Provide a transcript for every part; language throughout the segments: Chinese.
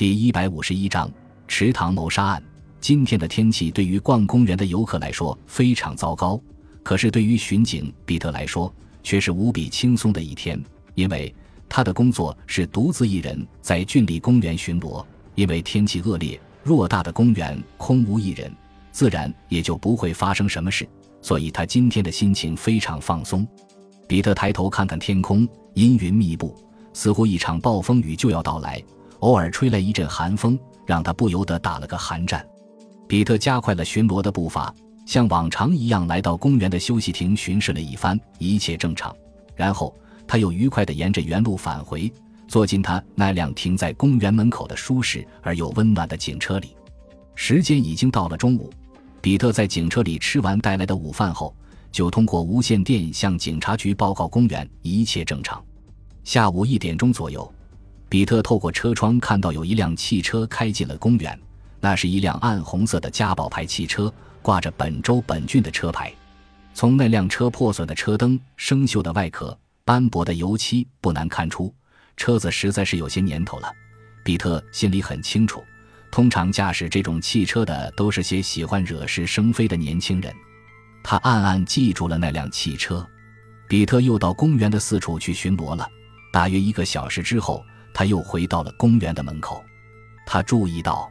第一百五十一章池塘谋杀案。今天的天气对于逛公园的游客来说非常糟糕，可是对于巡警彼得来说却是无比轻松的一天，因为他的工作是独自一人在郡里公园巡逻。因为天气恶劣，偌大的公园空无一人，自然也就不会发生什么事，所以他今天的心情非常放松。彼得抬头看看天空，阴云密布，似乎一场暴风雨就要到来。偶尔吹来一阵寒风，让他不由得打了个寒战。比特加快了巡逻的步伐，像往常一样来到公园的休息亭巡视了一番，一切正常。然后他又愉快地沿着原路返回，坐进他那辆停在公园门口的舒适而又温暖的警车里。时间已经到了中午，比特在警车里吃完带来的午饭后，就通过无线电向警察局报告公园一切正常。下午一点钟左右。比特透过车窗看到有一辆汽车开进了公园，那是一辆暗红色的嘉宝牌汽车，挂着本州本郡的车牌。从那辆车破损的车灯、生锈的外壳、斑驳的油漆，不难看出车子实在是有些年头了。比特心里很清楚，通常驾驶这种汽车的都是些喜欢惹是生非的年轻人。他暗暗记住了那辆汽车。比特又到公园的四处去巡逻了。大约一个小时之后。他又回到了公园的门口，他注意到，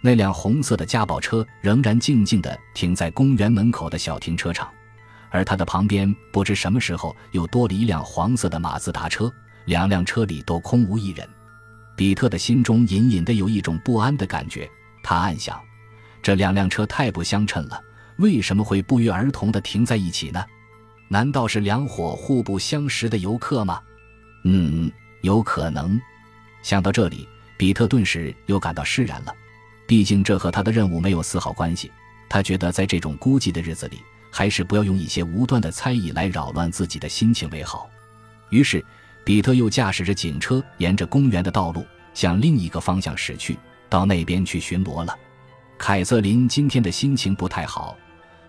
那辆红色的加宝车仍然静静地停在公园门口的小停车场，而他的旁边不知什么时候又多了一辆黄色的马自达车，两辆车里都空无一人。比特的心中隐隐的有一种不安的感觉，他暗想：这两辆车太不相称了，为什么会不约而同地停在一起呢？难道是两伙互不相识的游客吗？嗯，有可能。想到这里，比特顿时又感到释然了。毕竟这和他的任务没有丝毫关系。他觉得在这种孤寂的日子里，还是不要用一些无端的猜疑来扰乱自己的心情为好。于是，比特又驾驶着警车，沿着公园的道路向另一个方向驶去，到那边去巡逻了。凯瑟琳今天的心情不太好，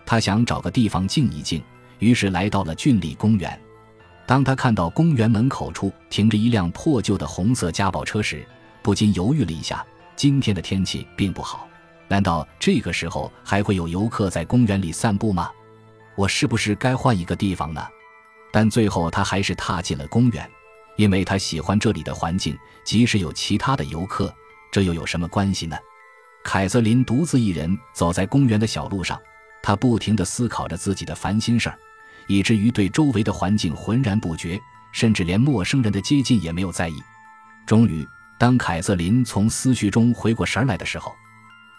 她想找个地方静一静，于是来到了郡里公园。当他看到公园门口处停着一辆破旧的红色嘉宝车时，不禁犹豫了一下。今天的天气并不好，难道这个时候还会有游客在公园里散步吗？我是不是该换一个地方呢？但最后他还是踏进了公园，因为他喜欢这里的环境。即使有其他的游客，这又有什么关系呢？凯瑟琳独自一人走在公园的小路上，她不停地思考着自己的烦心事儿。以至于对周围的环境浑然不觉，甚至连陌生人的接近也没有在意。终于，当凯瑟琳从思绪中回过神来的时候，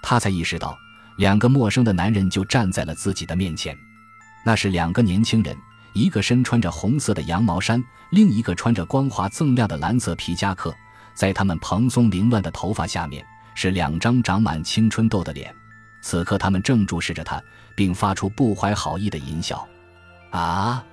她才意识到，两个陌生的男人就站在了自己的面前。那是两个年轻人，一个身穿着红色的羊毛衫，另一个穿着光滑锃亮的蓝色皮夹克。在他们蓬松凌乱的头发下面，是两张长满青春痘的脸。此刻，他们正注视着他，并发出不怀好意的淫笑。啊！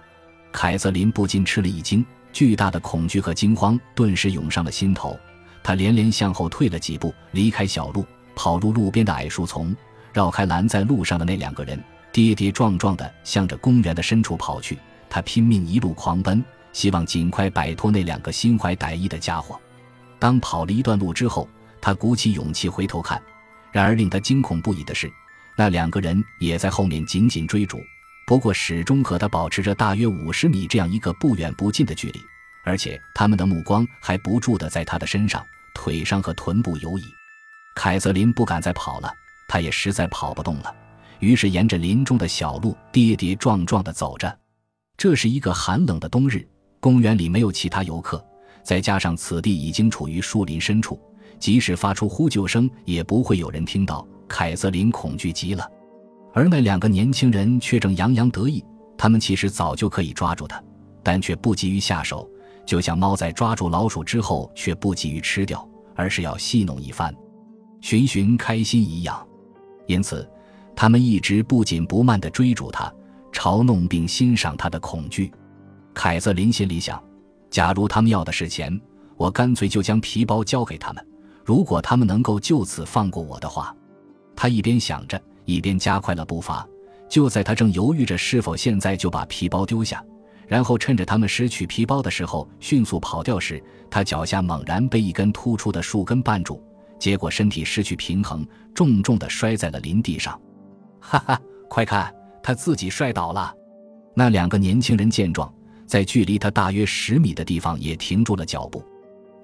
凯瑟琳不禁吃了一惊，巨大的恐惧和惊慌顿时涌上了心头。她连连向后退了几步，离开小路，跑入路边的矮树丛，绕开拦在路上的那两个人，跌跌撞撞地向着公园的深处跑去。她拼命一路狂奔，希望尽快摆脱那两个心怀歹意的家伙。当跑了一段路之后，她鼓起勇气回头看，然而令她惊恐不已的是，那两个人也在后面紧紧追逐。不过，始终和他保持着大约五十米这样一个不远不近的距离，而且他们的目光还不住地在他的身上、腿上和臀部游移。凯瑟琳不敢再跑了，她也实在跑不动了，于是沿着林中的小路跌跌撞撞地走着。这是一个寒冷的冬日，公园里没有其他游客，再加上此地已经处于树林深处，即使发出呼救声，也不会有人听到。凯瑟琳恐惧极了。而那两个年轻人却正洋洋得意，他们其实早就可以抓住他，但却不急于下手，就像猫在抓住老鼠之后却不急于吃掉，而是要戏弄一番，寻寻开心一样。因此，他们一直不紧不慢地追逐他，嘲弄并欣赏他的恐惧。凯瑟琳心里想：假如他们要的是钱，我干脆就将皮包交给他们；如果他们能够就此放过我的话，他一边想着。一边加快了步伐，就在他正犹豫着是否现在就把皮包丢下，然后趁着他们拾取皮包的时候迅速跑掉时，他脚下猛然被一根突出的树根绊住，结果身体失去平衡，重重地摔在了林地上。哈哈，快看，他自己摔倒了。那两个年轻人见状，在距离他大约十米的地方也停住了脚步。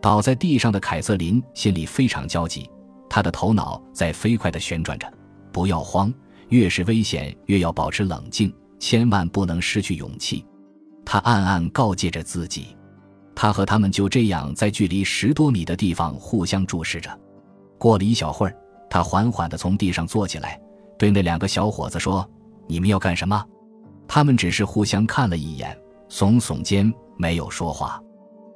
倒在地上的凯瑟琳心里非常焦急，她的头脑在飞快地旋转着。不要慌，越是危险，越要保持冷静，千万不能失去勇气。他暗暗告诫着自己。他和他们就这样在距离十多米的地方互相注视着。过了一小会儿，他缓缓地从地上坐起来，对那两个小伙子说：“你们要干什么？”他们只是互相看了一眼，耸耸肩，没有说话。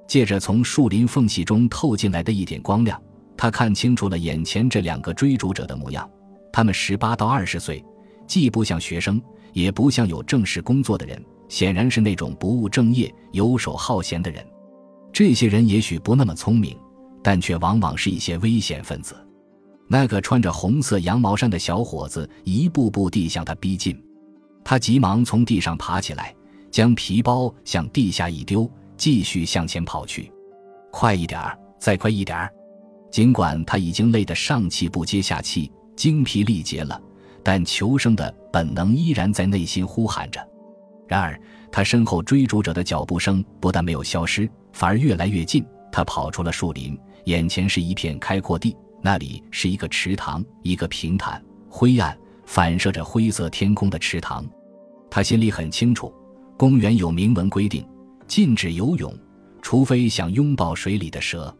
借着从树林缝隙中透进来的一点光亮，他看清楚了眼前这两个追逐者的模样。他们十八到二十岁，既不像学生，也不像有正式工作的人，显然是那种不务正业、游手好闲的人。这些人也许不那么聪明，但却往往是一些危险分子。那个穿着红色羊毛衫的小伙子一步步地向他逼近，他急忙从地上爬起来，将皮包向地下一丢，继续向前跑去。快一点儿，再快一点儿！尽管他已经累得上气不接下气。精疲力竭了，但求生的本能依然在内心呼喊着。然而，他身后追逐者的脚步声不但没有消失，反而越来越近。他跑出了树林，眼前是一片开阔地，那里是一个池塘，一个平坦、灰暗、反射着灰色天空的池塘。他心里很清楚，公园有明文规定，禁止游泳，除非想拥抱水里的蛇。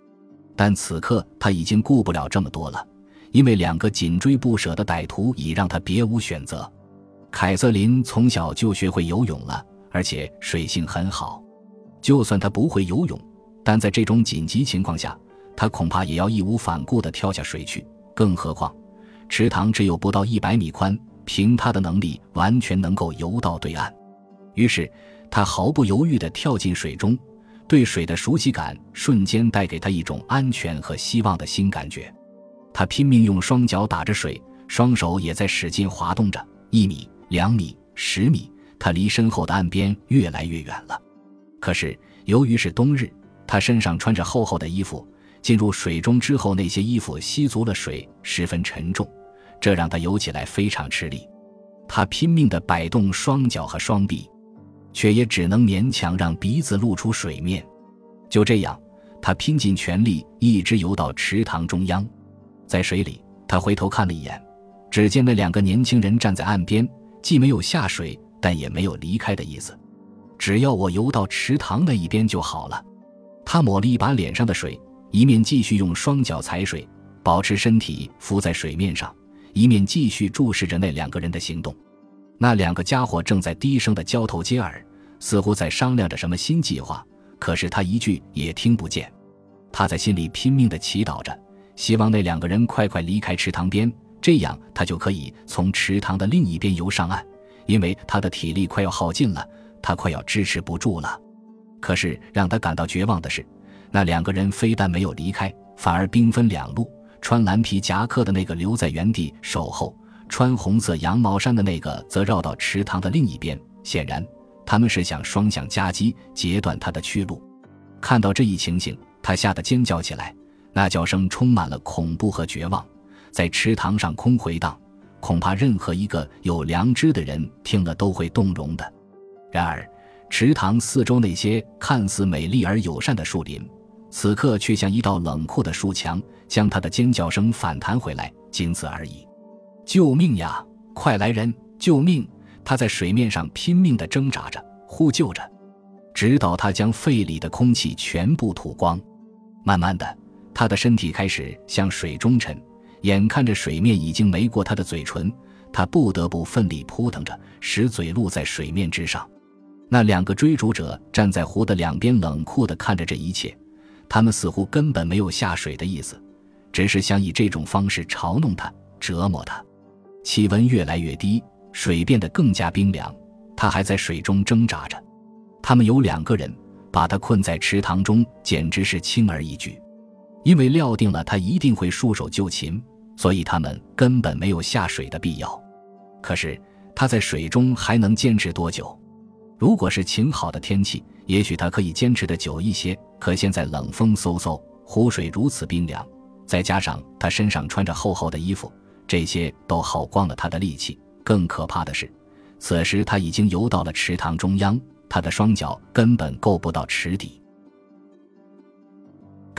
但此刻他已经顾不了这么多了。因为两个紧追不舍的歹徒已让他别无选择。凯瑟琳从小就学会游泳了，而且水性很好。就算他不会游泳，但在这种紧急情况下，他恐怕也要义无反顾地跳下水去。更何况，池塘只有不到一百米宽，凭他的能力，完全能够游到对岸。于是，他毫不犹豫地跳进水中，对水的熟悉感瞬间带给他一种安全和希望的新感觉。他拼命用双脚打着水，双手也在使劲滑动着。一米、两米、十米，他离身后的岸边越来越远了。可是由于是冬日，他身上穿着厚厚的衣服，进入水中之后，那些衣服吸足了水，十分沉重，这让他游起来非常吃力。他拼命地摆动双脚和双臂，却也只能勉强让鼻子露出水面。就这样，他拼尽全力，一直游到池塘中央。在水里，他回头看了一眼，只见那两个年轻人站在岸边，既没有下水，但也没有离开的意思。只要我游到池塘那一边就好了。他抹了一把脸上的水，一面继续用双脚踩水，保持身体浮在水面上，一面继续注视着那两个人的行动。那两个家伙正在低声的交头接耳，似乎在商量着什么新计划，可是他一句也听不见。他在心里拼命地祈祷着。希望那两个人快快离开池塘边，这样他就可以从池塘的另一边游上岸。因为他的体力快要耗尽了，他快要支持不住了。可是让他感到绝望的是，那两个人非但没有离开，反而兵分两路：穿蓝皮夹克的那个留在原地守候，穿红色羊毛衫的那个则绕到池塘的另一边。显然，他们是想双向夹击，截断他的去路。看到这一情形，他吓得尖叫起来。那叫声充满了恐怖和绝望，在池塘上空回荡，恐怕任何一个有良知的人听了都会动容的。然而，池塘四周那些看似美丽而友善的树林，此刻却像一道冷酷的树墙，将他的尖叫声反弹回来，仅此而已。救命呀！快来人！救命！他在水面上拼命地挣扎着，呼救着，直到他将肺里的空气全部吐光。慢慢的。他的身体开始向水中沉，眼看着水面已经没过他的嘴唇，他不得不奋力扑腾着，使嘴露在水面之上。那两个追逐者站在湖的两边，冷酷地看着这一切。他们似乎根本没有下水的意思，只是想以这种方式嘲弄他、折磨他。气温越来越低，水变得更加冰凉，他还在水中挣扎着。他们有两个人把他困在池塘中，简直是轻而易举。因为料定了他一定会束手就擒所以他们根本没有下水的必要。可是他在水中还能坚持多久？如果是晴好的天气也许他可以坚持的久一些可现在冷风嗖嗖湖水如此冰凉再加上他身上穿着厚厚的衣服这些都耗光了他的力气。更可怕的是此时他已经游到了池塘中央他的双脚根本够不到池底。